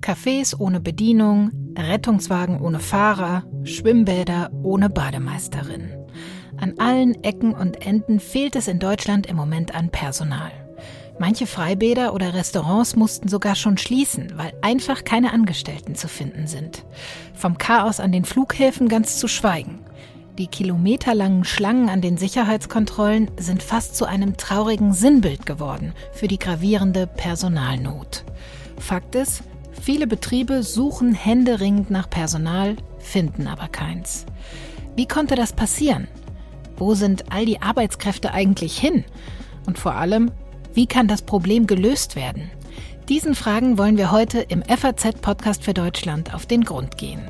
Cafés ohne Bedienung, Rettungswagen ohne Fahrer, Schwimmbäder ohne Bademeisterin. An allen Ecken und Enden fehlt es in Deutschland im Moment an Personal. Manche Freibäder oder Restaurants mussten sogar schon schließen, weil einfach keine Angestellten zu finden sind. Vom Chaos an den Flughäfen ganz zu schweigen. Die kilometerlangen Schlangen an den Sicherheitskontrollen sind fast zu einem traurigen Sinnbild geworden für die gravierende Personalnot. Fakt ist, Viele Betriebe suchen händeringend nach Personal, finden aber keins. Wie konnte das passieren? Wo sind all die Arbeitskräfte eigentlich hin? Und vor allem, wie kann das Problem gelöst werden? Diesen Fragen wollen wir heute im FAZ-Podcast für Deutschland auf den Grund gehen.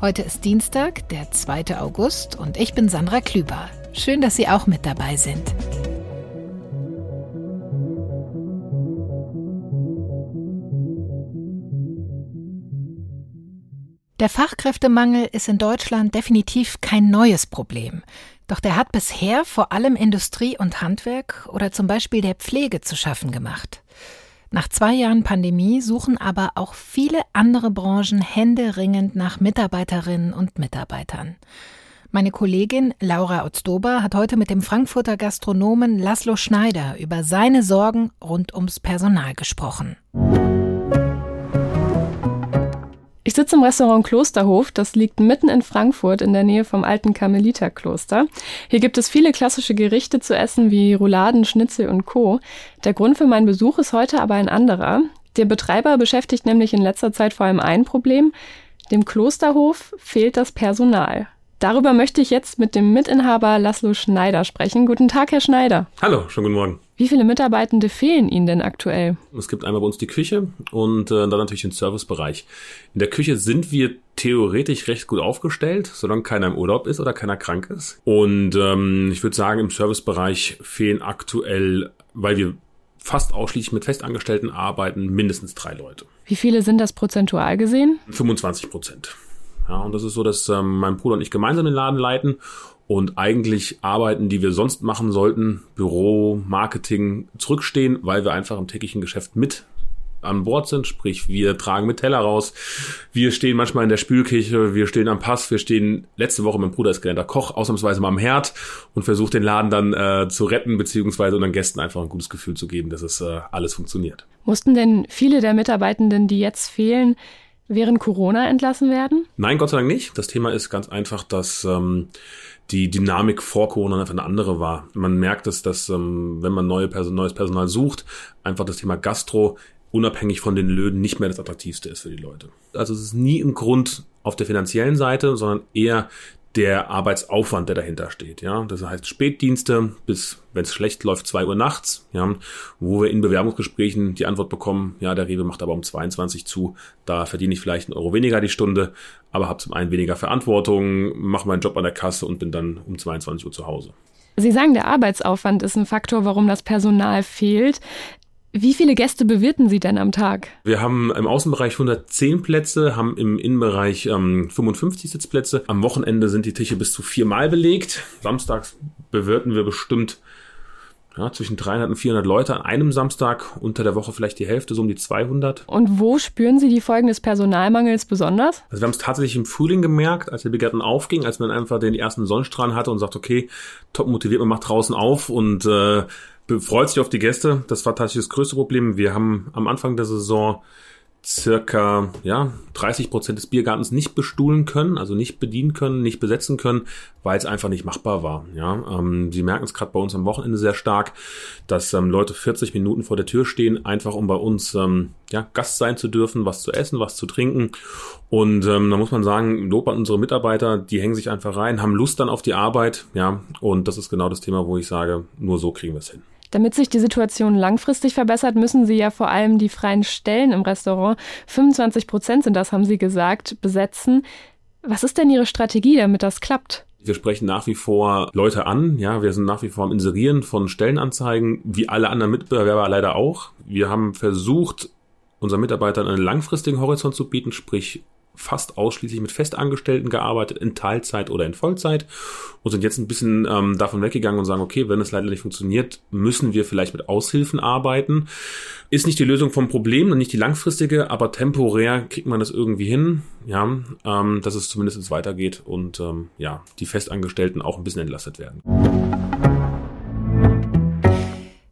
Heute ist Dienstag, der 2. August und ich bin Sandra Klüber. Schön, dass Sie auch mit dabei sind. Der Fachkräftemangel ist in Deutschland definitiv kein neues Problem. Doch der hat bisher vor allem Industrie und Handwerk oder zum Beispiel der Pflege zu schaffen gemacht. Nach zwei Jahren Pandemie suchen aber auch viele andere Branchen händeringend nach Mitarbeiterinnen und Mitarbeitern. Meine Kollegin Laura Otzdober hat heute mit dem Frankfurter Gastronomen Laszlo Schneider über seine Sorgen rund ums Personal gesprochen. Ich sitze im Restaurant Klosterhof, das liegt mitten in Frankfurt in der Nähe vom alten Karmeliterkloster. Hier gibt es viele klassische Gerichte zu essen wie Rouladen, Schnitzel und Co. Der Grund für meinen Besuch ist heute aber ein anderer. Der Betreiber beschäftigt nämlich in letzter Zeit vor allem ein Problem. Dem Klosterhof fehlt das Personal. Darüber möchte ich jetzt mit dem Mitinhaber Laszlo Schneider sprechen. Guten Tag, Herr Schneider. Hallo, schönen guten Morgen. Wie viele Mitarbeitende fehlen Ihnen denn aktuell? Es gibt einmal bei uns die Küche und äh, dann natürlich den Servicebereich. In der Küche sind wir theoretisch recht gut aufgestellt, solange keiner im Urlaub ist oder keiner krank ist. Und ähm, ich würde sagen, im Servicebereich fehlen aktuell, weil wir fast ausschließlich mit Festangestellten arbeiten, mindestens drei Leute. Wie viele sind das prozentual gesehen? 25 Prozent. Ja, und das ist so, dass ähm, mein Bruder und ich gemeinsam den Laden leiten und eigentlich Arbeiten, die wir sonst machen sollten, Büro, Marketing, zurückstehen, weil wir einfach im täglichen Geschäft mit an Bord sind, sprich wir tragen mit Teller raus, wir stehen manchmal in der Spülküche, wir stehen am Pass, wir stehen letzte Woche, mein Bruder ist gelernter Koch, ausnahmsweise mal am Herd und versucht den Laden dann äh, zu retten, beziehungsweise unseren Gästen einfach ein gutes Gefühl zu geben, dass es äh, alles funktioniert. Mussten denn viele der Mitarbeitenden, die jetzt fehlen, während Corona entlassen werden? Nein, Gott sei Dank nicht. Das Thema ist ganz einfach, dass ähm, die Dynamik vor Corona einfach eine andere war. Man merkt es, dass ähm, wenn man neue Person, neues Personal sucht, einfach das Thema Gastro unabhängig von den Löhnen nicht mehr das attraktivste ist für die Leute. Also es ist nie ein Grund auf der finanziellen Seite, sondern eher der Arbeitsaufwand, der dahinter steht. Ja, das heißt Spätdienste bis, wenn es schlecht läuft, zwei Uhr nachts. Ja, wo wir in Bewerbungsgesprächen die Antwort bekommen: Ja, der Rewe macht aber um 22 zu. Da verdiene ich vielleicht einen Euro weniger die Stunde, aber habe zum einen weniger Verantwortung, mache meinen Job an der Kasse und bin dann um 22 Uhr zu Hause. Sie sagen, der Arbeitsaufwand ist ein Faktor, warum das Personal fehlt. Wie viele Gäste bewirten Sie denn am Tag? Wir haben im Außenbereich 110 Plätze, haben im Innenbereich ähm, 55 Sitzplätze. Am Wochenende sind die Tische bis zu viermal belegt. Samstags bewirten wir bestimmt ja, zwischen 300 und 400 Leute an einem Samstag, unter der Woche vielleicht die Hälfte, so um die 200. Und wo spüren Sie die Folgen des Personalmangels besonders? Also wir haben es tatsächlich im Frühling gemerkt, als der Biergarten aufging, als man einfach den ersten Sonnenstrahlen hatte und sagt, okay, top motiviert, man macht draußen auf und äh, freut sich auf die Gäste. Das war tatsächlich das größte Problem. Wir haben am Anfang der Saison circa ja, 30 Prozent des Biergartens nicht bestuhlen können, also nicht bedienen können, nicht besetzen können, weil es einfach nicht machbar war. Ja, ähm, Sie merken es gerade bei uns am Wochenende sehr stark, dass ähm, Leute 40 Minuten vor der Tür stehen, einfach um bei uns ähm, ja, Gast sein zu dürfen, was zu essen, was zu trinken. Und ähm, da muss man sagen, Lob an unsere Mitarbeiter, die hängen sich einfach rein, haben Lust dann auf die Arbeit, ja, und das ist genau das Thema, wo ich sage, nur so kriegen wir es hin. Damit sich die Situation langfristig verbessert, müssen Sie ja vor allem die freien Stellen im Restaurant, 25 Prozent sind das, haben Sie gesagt, besetzen. Was ist denn Ihre Strategie, damit das klappt? Wir sprechen nach wie vor Leute an. Ja, wir sind nach wie vor am Inserieren von Stellenanzeigen, wie alle anderen Mitbewerber leider auch. Wir haben versucht, unseren Mitarbeitern einen langfristigen Horizont zu bieten, sprich fast ausschließlich mit Festangestellten gearbeitet, in Teilzeit oder in Vollzeit und sind jetzt ein bisschen ähm, davon weggegangen und sagen, okay, wenn es leider nicht funktioniert, müssen wir vielleicht mit Aushilfen arbeiten. Ist nicht die Lösung vom Problem und nicht die langfristige, aber temporär kriegt man das irgendwie hin, ja, ähm, dass es zumindest weitergeht und ähm, ja, die Festangestellten auch ein bisschen entlastet werden.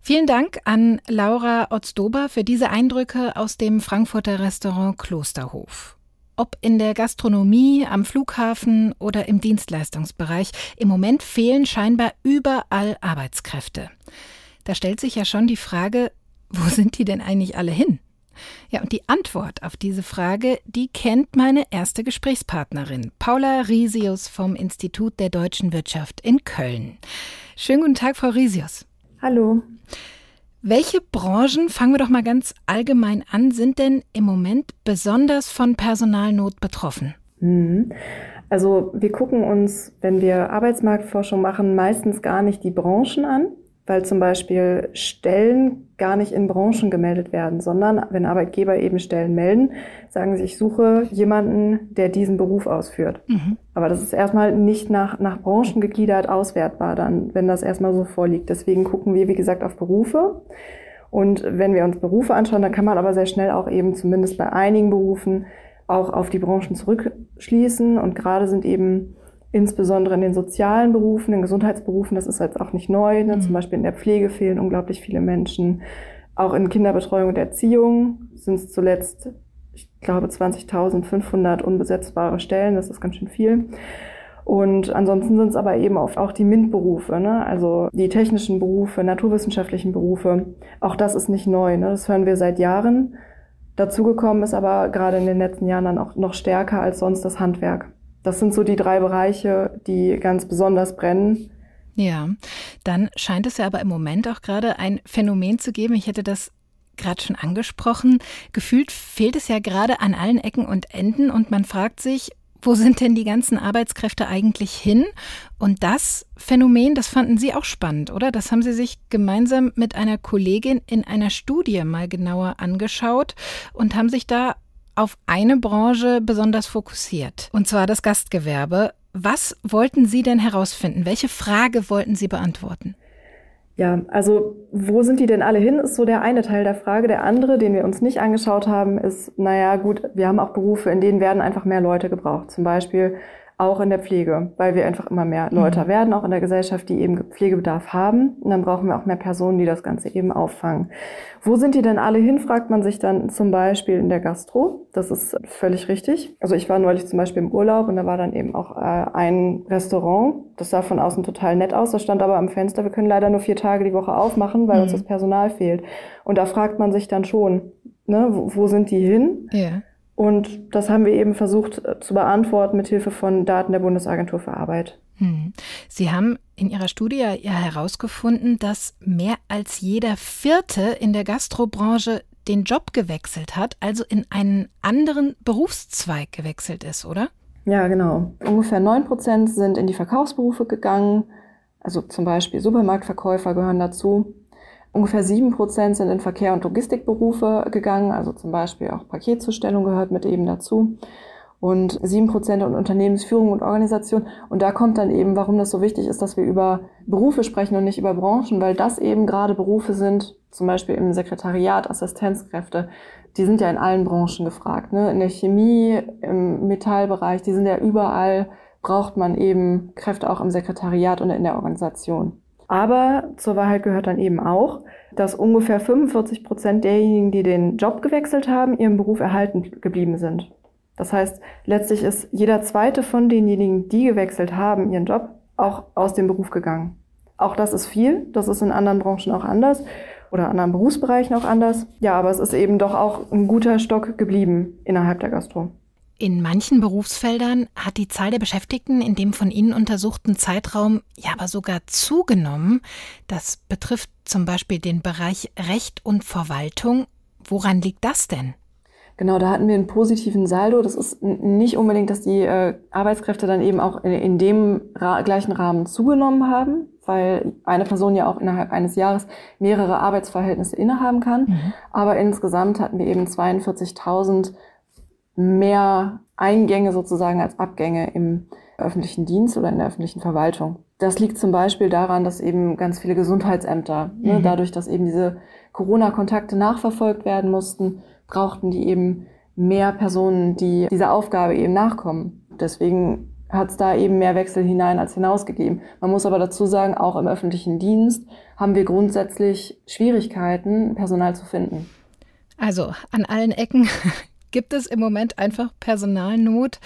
Vielen Dank an Laura Otzdober für diese Eindrücke aus dem Frankfurter Restaurant Klosterhof. Ob in der Gastronomie, am Flughafen oder im Dienstleistungsbereich, im Moment fehlen scheinbar überall Arbeitskräfte. Da stellt sich ja schon die Frage, wo sind die denn eigentlich alle hin? Ja, und die Antwort auf diese Frage, die kennt meine erste Gesprächspartnerin, Paula Risius vom Institut der deutschen Wirtschaft in Köln. Schönen guten Tag, Frau Risius. Hallo. Welche Branchen, fangen wir doch mal ganz allgemein an, sind denn im Moment besonders von Personalnot betroffen? Mhm. Also wir gucken uns, wenn wir Arbeitsmarktforschung machen, meistens gar nicht die Branchen an, weil zum Beispiel Stellen gar nicht in Branchen gemeldet werden, sondern wenn Arbeitgeber eben Stellen melden, sagen sie, ich suche jemanden, der diesen Beruf ausführt. Mhm. Aber das ist erstmal nicht nach, nach Branchen gegliedert auswertbar dann, wenn das erstmal so vorliegt. Deswegen gucken wir, wie gesagt, auf Berufe. Und wenn wir uns Berufe anschauen, dann kann man aber sehr schnell auch eben zumindest bei einigen Berufen auch auf die Branchen zurückschließen. Und gerade sind eben insbesondere in den sozialen Berufen, in Gesundheitsberufen, das ist jetzt auch nicht neu, ne? Mhm. zum Beispiel in der Pflege fehlen unglaublich viele Menschen. Auch in Kinderbetreuung und Erziehung sind es zuletzt, ich glaube, 20.500 unbesetzbare Stellen, das ist ganz schön viel. Und ansonsten sind es aber eben oft auch die MINT-Berufe, ne? also die technischen Berufe, naturwissenschaftlichen Berufe. Auch das ist nicht neu, ne? das hören wir seit Jahren. Dazugekommen ist aber gerade in den letzten Jahren dann auch noch stärker als sonst das Handwerk. Das sind so die drei Bereiche, die ganz besonders brennen. Ja, dann scheint es ja aber im Moment auch gerade ein Phänomen zu geben. Ich hätte das gerade schon angesprochen. Gefühlt fehlt es ja gerade an allen Ecken und Enden und man fragt sich, wo sind denn die ganzen Arbeitskräfte eigentlich hin? Und das Phänomen, das fanden Sie auch spannend, oder? Das haben Sie sich gemeinsam mit einer Kollegin in einer Studie mal genauer angeschaut und haben sich da auf eine Branche besonders fokussiert, und zwar das Gastgewerbe. Was wollten Sie denn herausfinden? Welche Frage wollten Sie beantworten? Ja, also wo sind die denn alle hin, ist so der eine Teil der Frage. Der andere, den wir uns nicht angeschaut haben, ist, naja gut, wir haben auch Berufe, in denen werden einfach mehr Leute gebraucht. Zum Beispiel auch in der Pflege, weil wir einfach immer mehr Leute mhm. werden, auch in der Gesellschaft, die eben Pflegebedarf haben. Und dann brauchen wir auch mehr Personen, die das Ganze eben auffangen. Wo sind die denn alle hin, fragt man sich dann zum Beispiel in der Gastro. Das ist völlig richtig. Also ich war neulich zum Beispiel im Urlaub und da war dann eben auch äh, ein Restaurant. Das sah von außen total nett aus. Da stand aber am Fenster, wir können leider nur vier Tage die Woche aufmachen, weil mhm. uns das Personal fehlt. Und da fragt man sich dann schon, ne, wo, wo sind die hin? Ja. Und das haben wir eben versucht äh, zu beantworten mit Hilfe von Daten der Bundesagentur für Arbeit. Hm. Sie haben in Ihrer Studie ja herausgefunden, dass mehr als jeder Vierte in der Gastrobranche den Job gewechselt hat, also in einen anderen Berufszweig gewechselt ist, oder? Ja, genau. Ungefähr 9 Prozent sind in die Verkaufsberufe gegangen. Also zum Beispiel Supermarktverkäufer gehören dazu. Ungefähr sieben Prozent sind in Verkehr- und Logistikberufe gegangen, also zum Beispiel auch Paketzustellung gehört mit eben dazu. Und sieben Prozent in Unternehmensführung und Organisation. Und da kommt dann eben, warum das so wichtig ist, dass wir über Berufe sprechen und nicht über Branchen, weil das eben gerade Berufe sind, zum Beispiel im Sekretariat, Assistenzkräfte, die sind ja in allen Branchen gefragt. Ne? In der Chemie, im Metallbereich, die sind ja überall, braucht man eben Kräfte auch im Sekretariat und in der Organisation. Aber zur Wahrheit gehört dann eben auch, dass ungefähr 45 Prozent derjenigen, die den Job gewechselt haben, ihren Beruf erhalten geblieben sind. Das heißt, letztlich ist jeder zweite von denjenigen, die gewechselt haben, ihren Job, auch aus dem Beruf gegangen. Auch das ist viel. Das ist in anderen Branchen auch anders oder anderen Berufsbereichen auch anders. Ja, aber es ist eben doch auch ein guter Stock geblieben innerhalb der Gastro. In manchen Berufsfeldern hat die Zahl der Beschäftigten in dem von Ihnen untersuchten Zeitraum ja aber sogar zugenommen. Das betrifft zum Beispiel den Bereich Recht und Verwaltung. Woran liegt das denn? Genau, da hatten wir einen positiven Saldo. Das ist nicht unbedingt, dass die äh, Arbeitskräfte dann eben auch in, in dem ra gleichen Rahmen zugenommen haben, weil eine Person ja auch innerhalb eines Jahres mehrere Arbeitsverhältnisse innehaben kann. Mhm. Aber insgesamt hatten wir eben 42.000 mehr Eingänge sozusagen als Abgänge im öffentlichen Dienst oder in der öffentlichen Verwaltung. Das liegt zum Beispiel daran, dass eben ganz viele Gesundheitsämter, ne, mhm. ne, dadurch, dass eben diese Corona-Kontakte nachverfolgt werden mussten, brauchten die eben mehr Personen, die dieser Aufgabe eben nachkommen. Deswegen hat es da eben mehr Wechsel hinein als hinausgegeben. Man muss aber dazu sagen, auch im öffentlichen Dienst haben wir grundsätzlich Schwierigkeiten, Personal zu finden. Also an allen Ecken gibt es im Moment einfach Personalnot.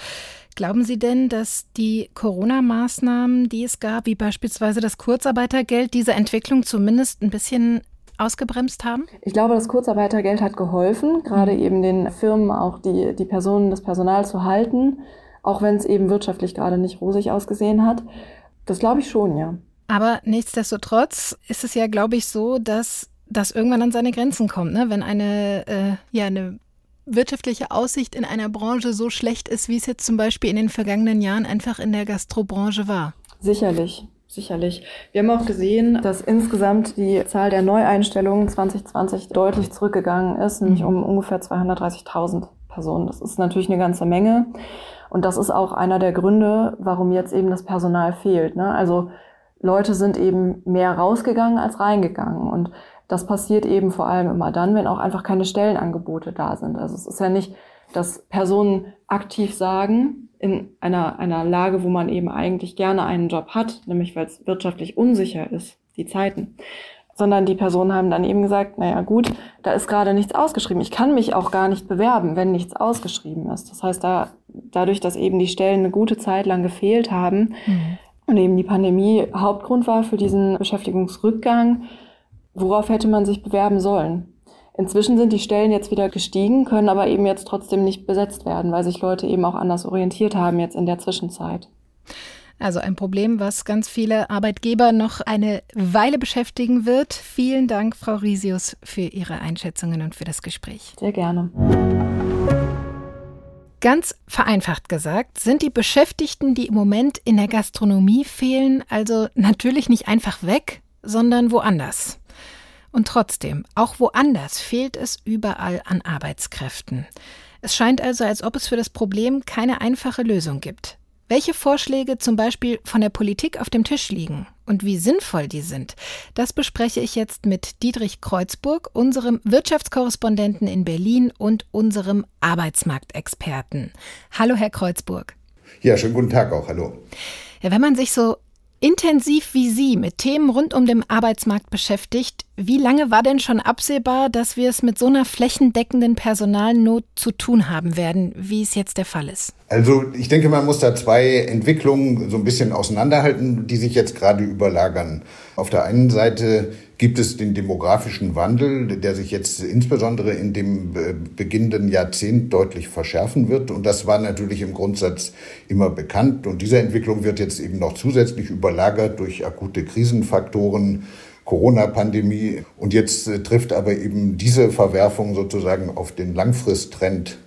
Glauben Sie denn, dass die Corona-Maßnahmen, die es gab, wie beispielsweise das Kurzarbeitergeld, diese Entwicklung zumindest ein bisschen ausgebremst haben? Ich glaube, das Kurzarbeitergeld hat geholfen, gerade mhm. eben den Firmen auch die, die Personen, das Personal zu halten, auch wenn es eben wirtschaftlich gerade nicht rosig ausgesehen hat. Das glaube ich schon, ja. Aber nichtsdestotrotz ist es ja, glaube ich, so, dass das irgendwann an seine Grenzen kommt, ne? wenn eine, äh, ja, eine wirtschaftliche Aussicht in einer Branche so schlecht ist, wie es jetzt zum Beispiel in den vergangenen Jahren einfach in der Gastrobranche war? Sicherlich. Sicherlich. Wir haben auch gesehen, dass insgesamt die Zahl der Neueinstellungen 2020 deutlich zurückgegangen ist, nämlich mhm. um ungefähr 230.000 Personen. Das ist natürlich eine ganze Menge. Und das ist auch einer der Gründe, warum jetzt eben das Personal fehlt. Ne? Also Leute sind eben mehr rausgegangen als reingegangen. Und das passiert eben vor allem immer dann, wenn auch einfach keine Stellenangebote da sind. Also es ist ja nicht, dass Personen aktiv sagen, in einer, einer Lage, wo man eben eigentlich gerne einen Job hat, nämlich weil es wirtschaftlich unsicher ist, die Zeiten, sondern die Personen haben dann eben gesagt, naja gut, da ist gerade nichts ausgeschrieben. Ich kann mich auch gar nicht bewerben, wenn nichts ausgeschrieben ist. Das heißt, da, dadurch, dass eben die Stellen eine gute Zeit lang gefehlt haben mhm. und eben die Pandemie Hauptgrund war für diesen Beschäftigungsrückgang, worauf hätte man sich bewerben sollen? Inzwischen sind die Stellen jetzt wieder gestiegen, können aber eben jetzt trotzdem nicht besetzt werden, weil sich Leute eben auch anders orientiert haben jetzt in der Zwischenzeit. Also ein Problem, was ganz viele Arbeitgeber noch eine Weile beschäftigen wird. Vielen Dank, Frau Risius, für Ihre Einschätzungen und für das Gespräch. Sehr gerne. Ganz vereinfacht gesagt, sind die Beschäftigten, die im Moment in der Gastronomie fehlen, also natürlich nicht einfach weg, sondern woanders. Und trotzdem, auch woanders fehlt es überall an Arbeitskräften. Es scheint also, als ob es für das Problem keine einfache Lösung gibt. Welche Vorschläge zum Beispiel von der Politik auf dem Tisch liegen und wie sinnvoll die sind, das bespreche ich jetzt mit Dietrich Kreuzburg, unserem Wirtschaftskorrespondenten in Berlin und unserem Arbeitsmarktexperten. Hallo, Herr Kreuzburg. Ja, schönen guten Tag auch. Hallo. Ja, wenn man sich so intensiv wie Sie mit Themen rund um den Arbeitsmarkt beschäftigt, wie lange war denn schon absehbar, dass wir es mit so einer flächendeckenden Personalnot zu tun haben werden, wie es jetzt der Fall ist? Also ich denke, man muss da zwei Entwicklungen so ein bisschen auseinanderhalten, die sich jetzt gerade überlagern. Auf der einen Seite gibt es den demografischen Wandel, der sich jetzt insbesondere in dem äh, beginnenden Jahrzehnt deutlich verschärfen wird. Und das war natürlich im Grundsatz immer bekannt. Und diese Entwicklung wird jetzt eben noch zusätzlich überlagert durch akute Krisenfaktoren, Corona-Pandemie. Und jetzt äh, trifft aber eben diese Verwerfung sozusagen auf den Langfristtrend,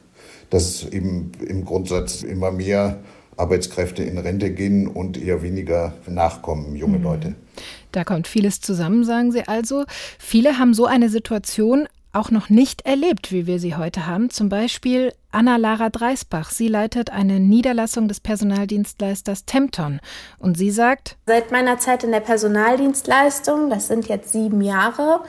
dass eben im Grundsatz immer mehr Arbeitskräfte in Rente gehen und eher weniger nachkommen, junge mhm. Leute. Da kommt vieles zusammen, sagen Sie also. Viele haben so eine Situation auch noch nicht erlebt, wie wir sie heute haben. Zum Beispiel Anna-Lara Dreisbach. Sie leitet eine Niederlassung des Personaldienstleisters Tempton. Und sie sagt, Seit meiner Zeit in der Personaldienstleistung, das sind jetzt sieben Jahre,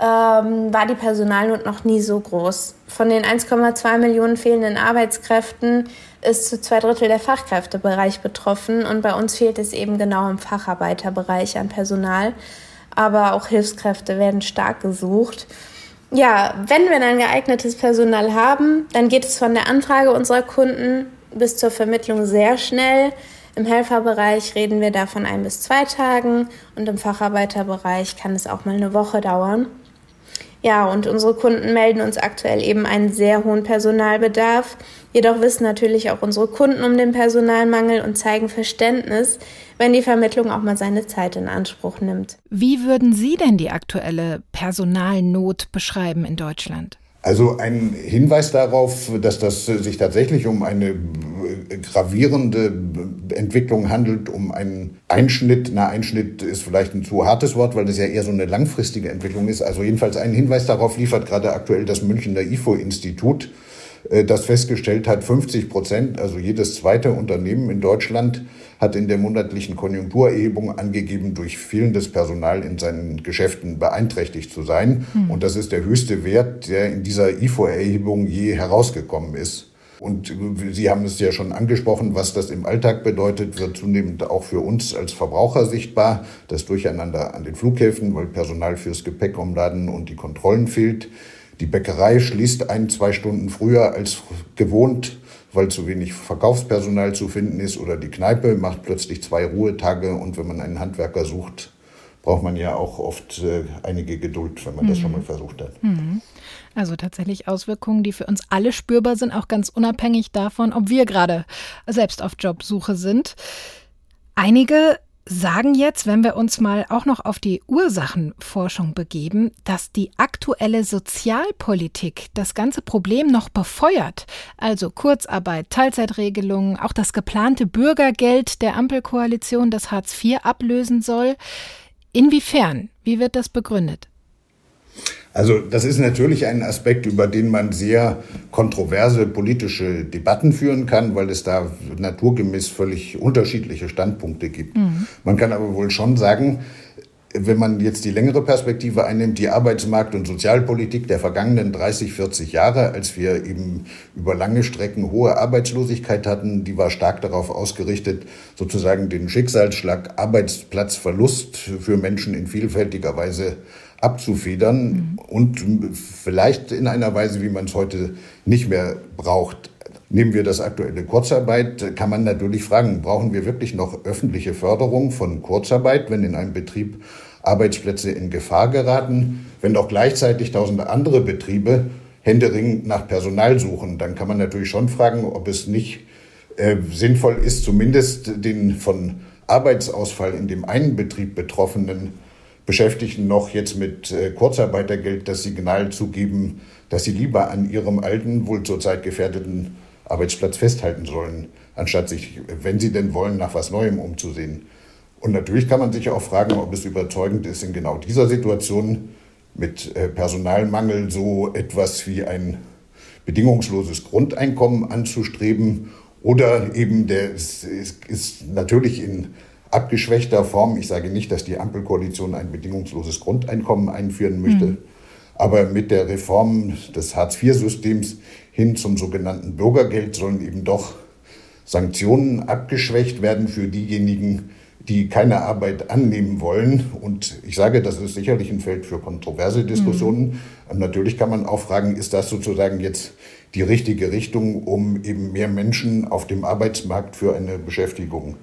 ähm, war die Personalnot noch nie so groß. Von den 1,2 Millionen fehlenden Arbeitskräften ist zu zwei Drittel der Fachkräftebereich betroffen und bei uns fehlt es eben genau im Facharbeiterbereich an Personal. Aber auch Hilfskräfte werden stark gesucht. Ja, wenn wir ein geeignetes Personal haben, dann geht es von der Anfrage unserer Kunden bis zur Vermittlung sehr schnell. Im Helferbereich reden wir da von ein bis zwei Tagen und im Facharbeiterbereich kann es auch mal eine Woche dauern. Ja, und unsere Kunden melden uns aktuell eben einen sehr hohen Personalbedarf. Jedoch wissen natürlich auch unsere Kunden um den Personalmangel und zeigen Verständnis, wenn die Vermittlung auch mal seine Zeit in Anspruch nimmt. Wie würden Sie denn die aktuelle Personalnot beschreiben in Deutschland? Also ein Hinweis darauf, dass das sich tatsächlich um eine gravierende Entwicklung handelt, um einen Einschnitt. Na, Einschnitt ist vielleicht ein zu hartes Wort, weil das ja eher so eine langfristige Entwicklung ist. Also jedenfalls einen Hinweis darauf liefert gerade aktuell das Münchner IFO-Institut. Äh, das festgestellt hat, 50 Prozent, also jedes zweite Unternehmen in Deutschland hat in der monatlichen Konjunkturerhebung angegeben, durch fehlendes Personal in seinen Geschäften beeinträchtigt zu sein. Mhm. Und das ist der höchste Wert, der in dieser IFO-Erhebung je herausgekommen ist. Und Sie haben es ja schon angesprochen, was das im Alltag bedeutet, wird zunehmend auch für uns als Verbraucher sichtbar. Das Durcheinander an den Flughäfen, weil Personal fürs Gepäck umladen und die Kontrollen fehlt. Die Bäckerei schließt ein, zwei Stunden früher als gewohnt, weil zu wenig Verkaufspersonal zu finden ist. Oder die Kneipe macht plötzlich zwei Ruhetage. Und wenn man einen Handwerker sucht, braucht man ja auch oft äh, einige Geduld, wenn man mhm. das schon mal versucht hat. Mhm. Also tatsächlich Auswirkungen, die für uns alle spürbar sind, auch ganz unabhängig davon, ob wir gerade selbst auf Jobsuche sind. Einige sagen jetzt, wenn wir uns mal auch noch auf die Ursachenforschung begeben, dass die aktuelle Sozialpolitik das ganze Problem noch befeuert. Also Kurzarbeit, Teilzeitregelungen, auch das geplante Bürgergeld der Ampelkoalition, das Hartz IV ablösen soll. Inwiefern? Wie wird das begründet? Also das ist natürlich ein Aspekt, über den man sehr kontroverse politische Debatten führen kann, weil es da naturgemäß völlig unterschiedliche Standpunkte gibt. Mhm. Man kann aber wohl schon sagen, wenn man jetzt die längere Perspektive einnimmt, die Arbeitsmarkt- und Sozialpolitik der vergangenen 30, 40 Jahre, als wir eben über lange Strecken hohe Arbeitslosigkeit hatten, die war stark darauf ausgerichtet, sozusagen den Schicksalsschlag Arbeitsplatzverlust für Menschen in vielfältiger Weise abzufedern mhm. und vielleicht in einer Weise, wie man es heute nicht mehr braucht. Nehmen wir das aktuelle Kurzarbeit, kann man natürlich fragen, brauchen wir wirklich noch öffentliche Förderung von Kurzarbeit, wenn in einem Betrieb Arbeitsplätze in Gefahr geraten, wenn doch gleichzeitig tausende andere Betriebe händeringend nach Personal suchen, dann kann man natürlich schon fragen, ob es nicht äh, sinnvoll ist, zumindest den von Arbeitsausfall in dem einen Betrieb Betroffenen Beschäftigten noch jetzt mit äh, Kurzarbeitergeld das Signal zu geben, dass sie lieber an ihrem alten, wohl zurzeit gefährdeten Arbeitsplatz festhalten sollen, anstatt sich, wenn sie denn wollen, nach was Neuem umzusehen. Und natürlich kann man sich auch fragen, ob es überzeugend ist, in genau dieser Situation mit äh, Personalmangel so etwas wie ein bedingungsloses Grundeinkommen anzustreben oder eben der ist, ist natürlich in abgeschwächter Form. Ich sage nicht, dass die Ampelkoalition ein bedingungsloses Grundeinkommen einführen möchte, mhm. aber mit der Reform des Hartz-IV-Systems hin zum sogenannten Bürgergeld sollen eben doch Sanktionen abgeschwächt werden für diejenigen, die keine Arbeit annehmen wollen. Und ich sage, das ist sicherlich ein Feld für kontroverse Diskussionen. Mhm. Natürlich kann man auch fragen, ist das sozusagen jetzt die richtige Richtung, um eben mehr Menschen auf dem Arbeitsmarkt für eine Beschäftigung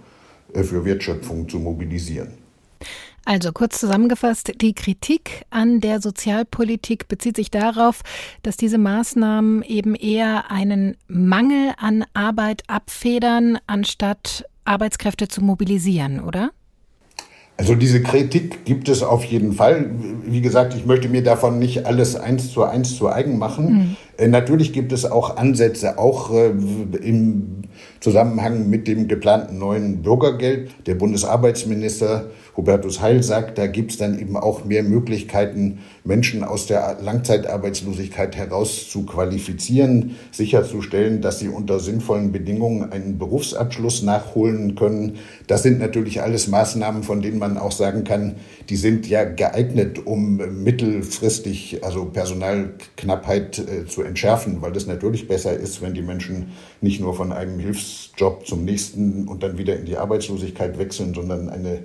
für Wertschöpfung zu mobilisieren. Also kurz zusammengefasst, die Kritik an der Sozialpolitik bezieht sich darauf, dass diese Maßnahmen eben eher einen Mangel an Arbeit abfedern, anstatt Arbeitskräfte zu mobilisieren, oder? Also diese Kritik gibt es auf jeden Fall. Wie gesagt, ich möchte mir davon nicht alles eins zu eins zu eigen machen. Mhm. Äh, natürlich gibt es auch Ansätze, auch äh, im Zusammenhang mit dem geplanten neuen Bürgergeld. Der Bundesarbeitsminister Hubertus Heil sagt, da gibt es dann eben auch mehr Möglichkeiten, Menschen aus der Langzeitarbeitslosigkeit heraus zu qualifizieren, sicherzustellen, dass sie unter sinnvollen Bedingungen einen Berufsabschluss nachholen können. Das sind natürlich alles Maßnahmen, von denen man auch sagen kann, die sind ja geeignet, um mittelfristig, also Personalknappheit äh, zu entschärfen, weil das natürlich besser ist, wenn die Menschen nicht nur von einem Hilfsjob zum nächsten und dann wieder in die Arbeitslosigkeit wechseln, sondern eine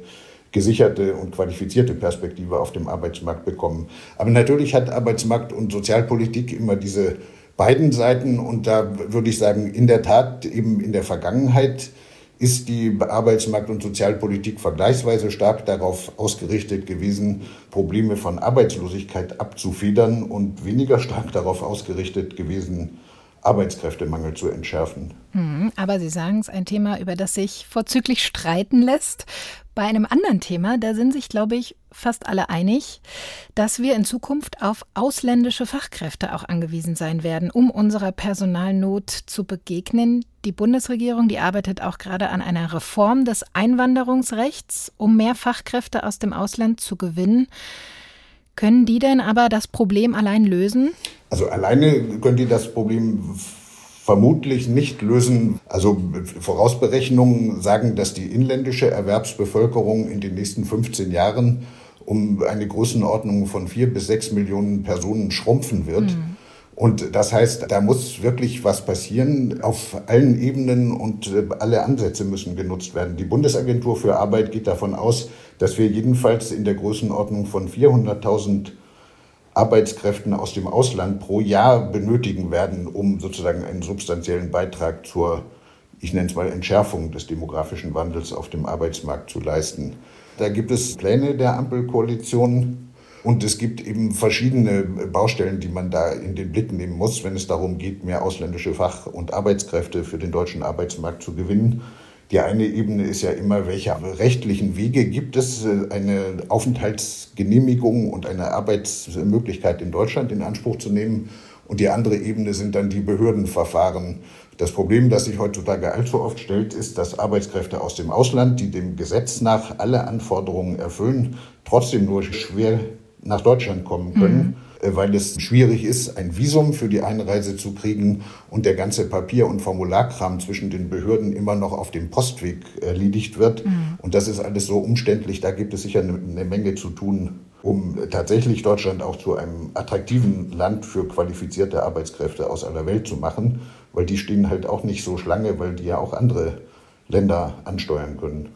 gesicherte und qualifizierte Perspektive auf dem Arbeitsmarkt bekommen. Aber natürlich hat Arbeitsmarkt und Sozialpolitik immer diese beiden Seiten und da würde ich sagen, in der Tat eben in der Vergangenheit ist die Arbeitsmarkt- und Sozialpolitik vergleichsweise stark darauf ausgerichtet gewesen, Probleme von Arbeitslosigkeit abzufedern und weniger stark darauf ausgerichtet gewesen, Arbeitskräftemangel zu entschärfen. Hm, aber Sie sagen es, ein Thema, über das sich vorzüglich streiten lässt. Bei einem anderen Thema, da sind sich, glaube ich, fast alle einig, dass wir in Zukunft auf ausländische Fachkräfte auch angewiesen sein werden, um unserer Personalnot zu begegnen. Die Bundesregierung, die arbeitet auch gerade an einer Reform des Einwanderungsrechts, um mehr Fachkräfte aus dem Ausland zu gewinnen. Können die denn aber das Problem allein lösen? Also alleine können die das Problem vermutlich nicht lösen. Also Vorausberechnungen sagen, dass die inländische Erwerbsbevölkerung in den nächsten 15 Jahren um eine Größenordnung von vier bis sechs Millionen Personen schrumpfen wird. Mhm. Und das heißt, da muss wirklich was passieren auf allen Ebenen und äh, alle Ansätze müssen genutzt werden. Die Bundesagentur für Arbeit geht davon aus, dass wir jedenfalls in der Größenordnung von 400.000 Arbeitskräften aus dem Ausland pro Jahr benötigen werden, um sozusagen einen substanziellen Beitrag zur, ich nenne es mal, Entschärfung des demografischen Wandels auf dem Arbeitsmarkt zu leisten. Da gibt es Pläne der Ampelkoalition und es gibt eben verschiedene Baustellen, die man da in den Blick nehmen muss, wenn es darum geht, mehr ausländische Fach- und Arbeitskräfte für den deutschen Arbeitsmarkt zu gewinnen. Die eine Ebene ist ja immer, welche rechtlichen Wege gibt es, eine Aufenthaltsgenehmigung und eine Arbeitsmöglichkeit in Deutschland in Anspruch zu nehmen. Und die andere Ebene sind dann die Behördenverfahren. Das Problem, das sich heutzutage allzu oft stellt, ist, dass Arbeitskräfte aus dem Ausland, die dem Gesetz nach alle Anforderungen erfüllen, trotzdem nur schwer nach Deutschland kommen können, mhm. weil es schwierig ist, ein Visum für die Einreise zu kriegen und der ganze Papier- und Formularkram zwischen den Behörden immer noch auf dem Postweg erledigt wird. Mhm. Und das ist alles so umständlich, da gibt es sicher eine, eine Menge zu tun, um tatsächlich Deutschland auch zu einem attraktiven Land für qualifizierte Arbeitskräfte aus aller Welt zu machen, weil die stehen halt auch nicht so Schlange, weil die ja auch andere Länder ansteuern können.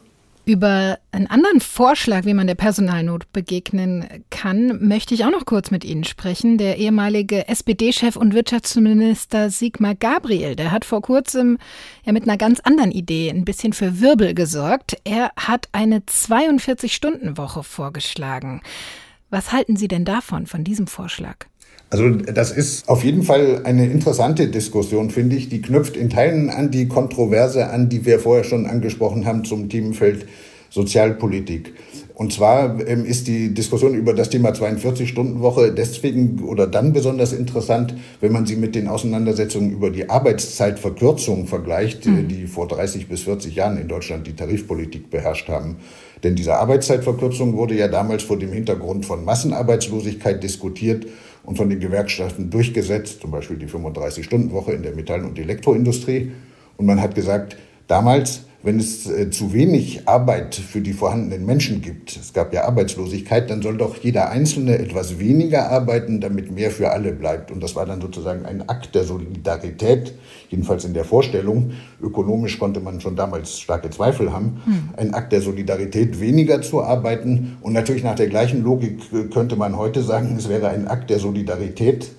Über einen anderen Vorschlag, wie man der Personalnot begegnen kann, möchte ich auch noch kurz mit Ihnen sprechen. Der ehemalige SPD-Chef und Wirtschaftsminister Sigmar Gabriel, der hat vor kurzem ja mit einer ganz anderen Idee ein bisschen für Wirbel gesorgt. Er hat eine 42-Stunden-Woche vorgeschlagen. Was halten Sie denn davon, von diesem Vorschlag? Also das ist auf jeden Fall eine interessante Diskussion, finde ich. Die knüpft in Teilen an die Kontroverse an, die wir vorher schon angesprochen haben zum Themenfeld Sozialpolitik. Und zwar ähm, ist die Diskussion über das Thema 42-Stunden-Woche deswegen oder dann besonders interessant, wenn man sie mit den Auseinandersetzungen über die Arbeitszeitverkürzung vergleicht, mhm. die vor 30 bis 40 Jahren in Deutschland die Tarifpolitik beherrscht haben. Denn diese Arbeitszeitverkürzung wurde ja damals vor dem Hintergrund von Massenarbeitslosigkeit diskutiert und von den Gewerkschaften durchgesetzt, zum Beispiel die 35-Stunden-Woche in der Metall- und Elektroindustrie. Und man hat gesagt, damals wenn es äh, zu wenig Arbeit für die vorhandenen Menschen gibt, es gab ja Arbeitslosigkeit, dann soll doch jeder Einzelne etwas weniger arbeiten, damit mehr für alle bleibt. Und das war dann sozusagen ein Akt der Solidarität, jedenfalls in der Vorstellung. Ökonomisch konnte man schon damals starke Zweifel haben. Hm. Ein Akt der Solidarität, weniger zu arbeiten. Und natürlich nach der gleichen Logik äh, könnte man heute sagen, es wäre ein Akt der Solidarität,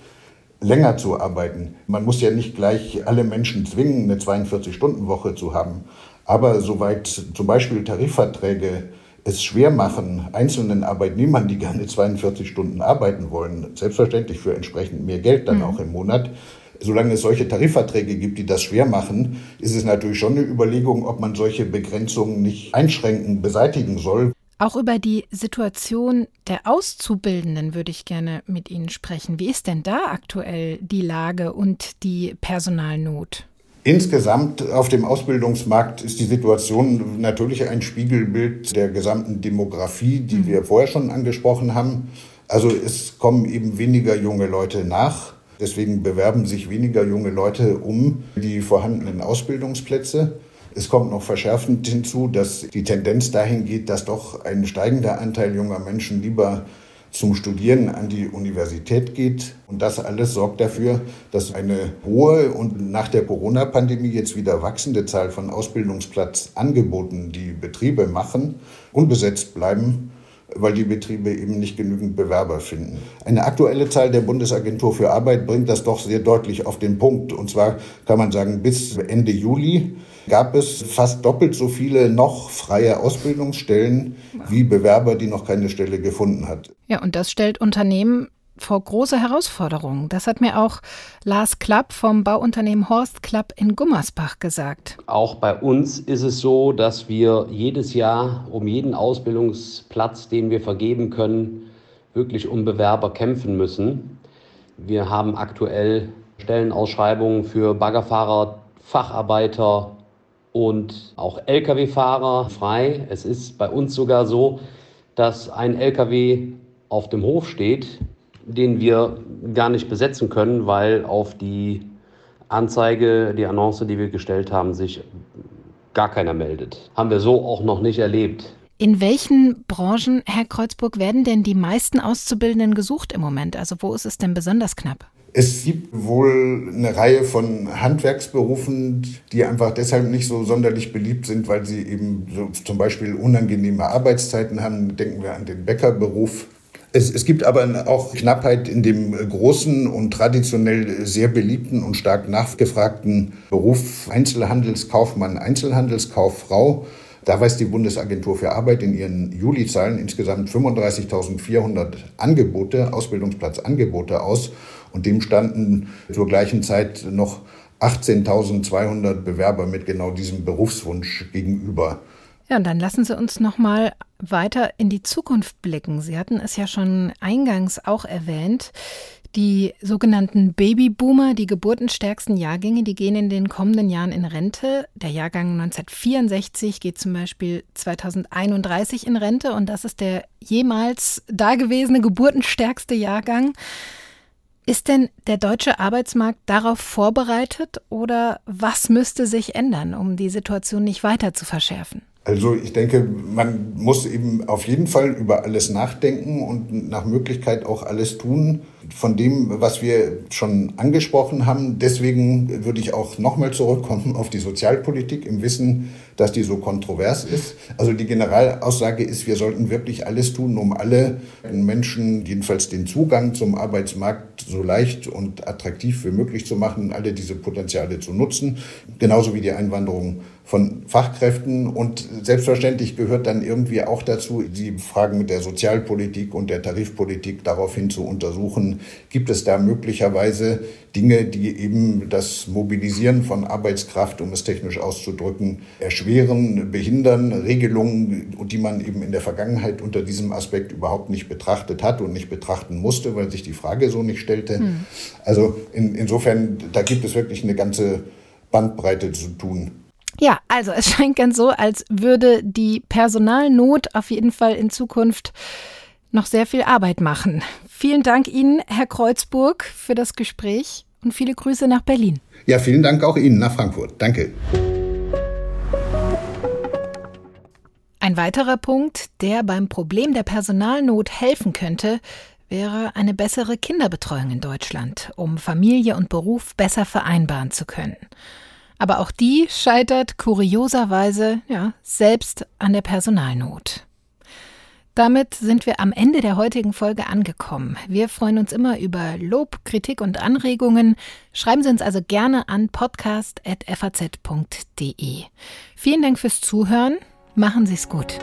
länger zu arbeiten. Man muss ja nicht gleich alle Menschen zwingen, eine 42-Stunden-Woche zu haben. Aber soweit zum Beispiel Tarifverträge es schwer machen, einzelnen Arbeitnehmern, die gerne 42 Stunden arbeiten wollen, selbstverständlich für entsprechend mehr Geld dann mhm. auch im Monat, solange es solche Tarifverträge gibt, die das schwer machen, ist es natürlich schon eine Überlegung, ob man solche Begrenzungen nicht einschränken, beseitigen soll. Auch über die Situation der Auszubildenden würde ich gerne mit Ihnen sprechen. Wie ist denn da aktuell die Lage und die Personalnot? Insgesamt auf dem Ausbildungsmarkt ist die Situation natürlich ein Spiegelbild der gesamten Demografie, die mhm. wir vorher schon angesprochen haben. Also es kommen eben weniger junge Leute nach. Deswegen bewerben sich weniger junge Leute um die vorhandenen Ausbildungsplätze. Es kommt noch verschärfend hinzu, dass die Tendenz dahin geht, dass doch ein steigender Anteil junger Menschen lieber zum Studieren an die Universität geht. Und das alles sorgt dafür, dass eine hohe und nach der Corona-Pandemie jetzt wieder wachsende Zahl von Ausbildungsplatzangeboten, die Betriebe machen, unbesetzt bleiben weil die Betriebe eben nicht genügend Bewerber finden. Eine aktuelle Zahl der Bundesagentur für Arbeit bringt das doch sehr deutlich auf den Punkt. Und zwar kann man sagen, bis Ende Juli gab es fast doppelt so viele noch freie Ausbildungsstellen wie Bewerber, die noch keine Stelle gefunden hat. Ja, und das stellt Unternehmen vor große Herausforderungen. Das hat mir auch Lars Klapp vom Bauunternehmen Horst Klapp in Gummersbach gesagt. Auch bei uns ist es so, dass wir jedes Jahr um jeden Ausbildungsplatz, den wir vergeben können, wirklich um Bewerber kämpfen müssen. Wir haben aktuell Stellenausschreibungen für Baggerfahrer, Facharbeiter und auch Lkw-Fahrer frei. Es ist bei uns sogar so, dass ein Lkw auf dem Hof steht, den wir gar nicht besetzen können, weil auf die Anzeige, die Annonce, die wir gestellt haben, sich gar keiner meldet. Haben wir so auch noch nicht erlebt. In welchen Branchen, Herr Kreuzburg, werden denn die meisten Auszubildenden gesucht im Moment? Also wo ist es denn besonders knapp? Es gibt wohl eine Reihe von Handwerksberufen, die einfach deshalb nicht so sonderlich beliebt sind, weil sie eben so zum Beispiel unangenehme Arbeitszeiten haben. Denken wir an den Bäckerberuf. Es, es gibt aber auch Knappheit in dem großen und traditionell sehr beliebten und stark nachgefragten Beruf Einzelhandelskaufmann, Einzelhandelskauffrau. Da weist die Bundesagentur für Arbeit in ihren Juli-Zahlen insgesamt 35.400 Angebote, Ausbildungsplatzangebote aus. Und dem standen zur gleichen Zeit noch 18.200 Bewerber mit genau diesem Berufswunsch gegenüber. Ja, und dann lassen Sie uns noch mal weiter in die Zukunft blicken. Sie hatten es ja schon eingangs auch erwähnt. Die sogenannten Babyboomer, die geburtenstärksten Jahrgänge, die gehen in den kommenden Jahren in Rente. Der Jahrgang 1964 geht zum Beispiel 2031 in Rente und das ist der jemals dagewesene geburtenstärkste Jahrgang. Ist denn der deutsche Arbeitsmarkt darauf vorbereitet oder was müsste sich ändern, um die Situation nicht weiter zu verschärfen? Also ich denke, man muss eben auf jeden Fall über alles nachdenken und nach Möglichkeit auch alles tun von dem, was wir schon angesprochen haben. Deswegen würde ich auch nochmal zurückkommen auf die Sozialpolitik im Wissen, dass die so kontrovers ist. Also die Generalaussage ist, wir sollten wirklich alles tun, um alle Menschen jedenfalls den Zugang zum Arbeitsmarkt so leicht und attraktiv wie möglich zu machen, alle diese Potenziale zu nutzen, genauso wie die Einwanderung von Fachkräften. Und selbstverständlich gehört dann irgendwie auch dazu, die Fragen mit der Sozialpolitik und der Tarifpolitik daraufhin zu untersuchen. Gibt es da möglicherweise Dinge, die eben das Mobilisieren von Arbeitskraft, um es technisch auszudrücken, erschweren, behindern, Regelungen, die man eben in der Vergangenheit unter diesem Aspekt überhaupt nicht betrachtet hat und nicht betrachten musste, weil sich die Frage so nicht stellte. Hm. Also in, insofern, da gibt es wirklich eine ganze Bandbreite zu tun. Ja, also es scheint ganz so, als würde die Personalnot auf jeden Fall in Zukunft noch sehr viel Arbeit machen. Vielen Dank Ihnen, Herr Kreuzburg, für das Gespräch und viele Grüße nach Berlin. Ja, vielen Dank auch Ihnen nach Frankfurt. Danke. Ein weiterer Punkt, der beim Problem der Personalnot helfen könnte, wäre eine bessere Kinderbetreuung in Deutschland, um Familie und Beruf besser vereinbaren zu können. Aber auch die scheitert kurioserweise ja, selbst an der Personalnot. Damit sind wir am Ende der heutigen Folge angekommen. Wir freuen uns immer über Lob, Kritik und Anregungen. Schreiben Sie uns also gerne an podcast.faz.de. Vielen Dank fürs Zuhören. Machen Sie es gut.